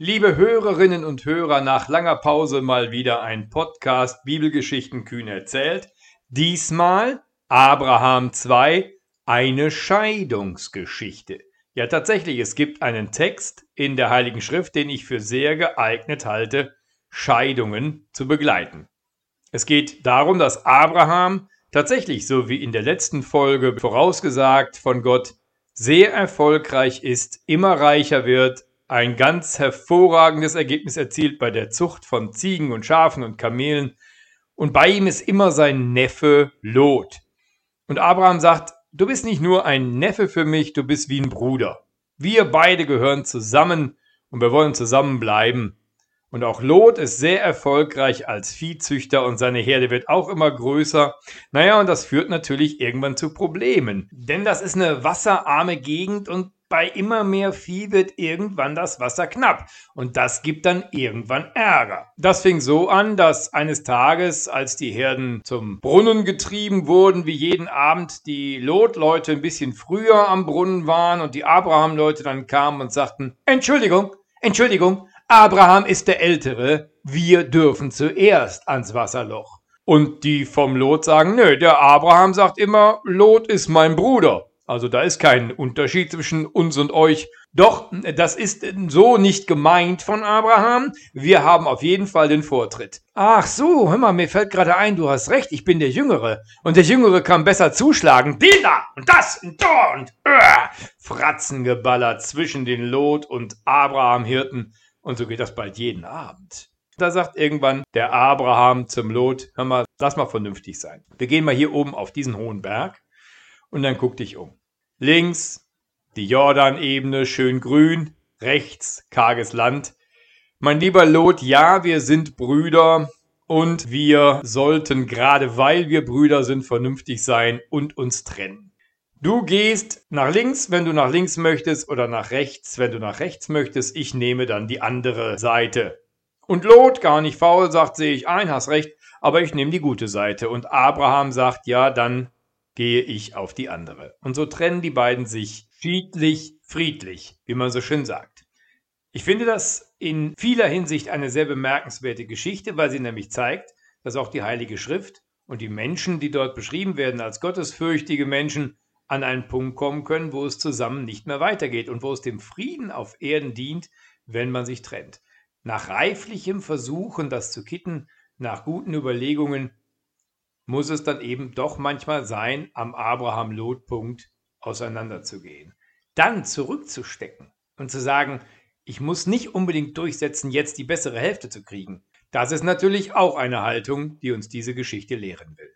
Liebe Hörerinnen und Hörer, nach langer Pause mal wieder ein Podcast Bibelgeschichten kühn erzählt. Diesmal Abraham 2, eine Scheidungsgeschichte. Ja, tatsächlich, es gibt einen Text in der Heiligen Schrift, den ich für sehr geeignet halte, Scheidungen zu begleiten. Es geht darum, dass Abraham tatsächlich, so wie in der letzten Folge vorausgesagt von Gott, sehr erfolgreich ist, immer reicher wird, ein ganz hervorragendes Ergebnis erzielt bei der Zucht von Ziegen und Schafen und Kamelen. Und bei ihm ist immer sein Neffe Lot. Und Abraham sagt, du bist nicht nur ein Neffe für mich, du bist wie ein Bruder. Wir beide gehören zusammen und wir wollen zusammenbleiben. Und auch Lot ist sehr erfolgreich als Viehzüchter und seine Herde wird auch immer größer. Naja, und das führt natürlich irgendwann zu Problemen. Denn das ist eine wasserarme Gegend und bei immer mehr Vieh wird irgendwann das Wasser knapp und das gibt dann irgendwann Ärger. Das fing so an, dass eines Tages, als die Herden zum Brunnen getrieben wurden, wie jeden Abend die Lotleute ein bisschen früher am Brunnen waren und die Abraham-Leute dann kamen und sagten, Entschuldigung, Entschuldigung, Abraham ist der Ältere, wir dürfen zuerst ans Wasserloch. Und die vom Lot sagen, nö, der Abraham sagt immer, Lot ist mein Bruder. Also da ist kein Unterschied zwischen uns und euch. Doch, das ist so nicht gemeint von Abraham. Wir haben auf jeden Fall den Vortritt. Ach so, hör mal, mir fällt gerade ein, du hast recht, ich bin der Jüngere. Und der Jüngere kann besser zuschlagen. Den und das und da und äh, Fratzengeballer zwischen den Lot und Abraham-Hirten. Und so geht das bald jeden Abend. Da sagt irgendwann der Abraham zum Lot, hör mal, lass mal vernünftig sein. Wir gehen mal hier oben auf diesen hohen Berg und dann guck dich um. Links die Jordanebene, schön grün, rechts karges Land. Mein lieber Lot, ja, wir sind Brüder und wir sollten gerade weil wir Brüder sind vernünftig sein und uns trennen. Du gehst nach links, wenn du nach links möchtest, oder nach rechts, wenn du nach rechts möchtest. Ich nehme dann die andere Seite. Und Lot, gar nicht faul, sagt, sehe ich ein, hast recht, aber ich nehme die gute Seite. Und Abraham sagt, ja, dann gehe ich auf die andere. Und so trennen die beiden sich friedlich, friedlich, wie man so schön sagt. Ich finde das in vieler Hinsicht eine sehr bemerkenswerte Geschichte, weil sie nämlich zeigt, dass auch die Heilige Schrift und die Menschen, die dort beschrieben werden als gottesfürchtige Menschen, an einen Punkt kommen können, wo es zusammen nicht mehr weitergeht und wo es dem Frieden auf Erden dient, wenn man sich trennt. Nach reiflichem Versuchen, das zu kitten, nach guten Überlegungen, muss es dann eben doch manchmal sein, am Abraham-Lot-Punkt auseinanderzugehen. Dann zurückzustecken und zu sagen, ich muss nicht unbedingt durchsetzen, jetzt die bessere Hälfte zu kriegen. Das ist natürlich auch eine Haltung, die uns diese Geschichte lehren will.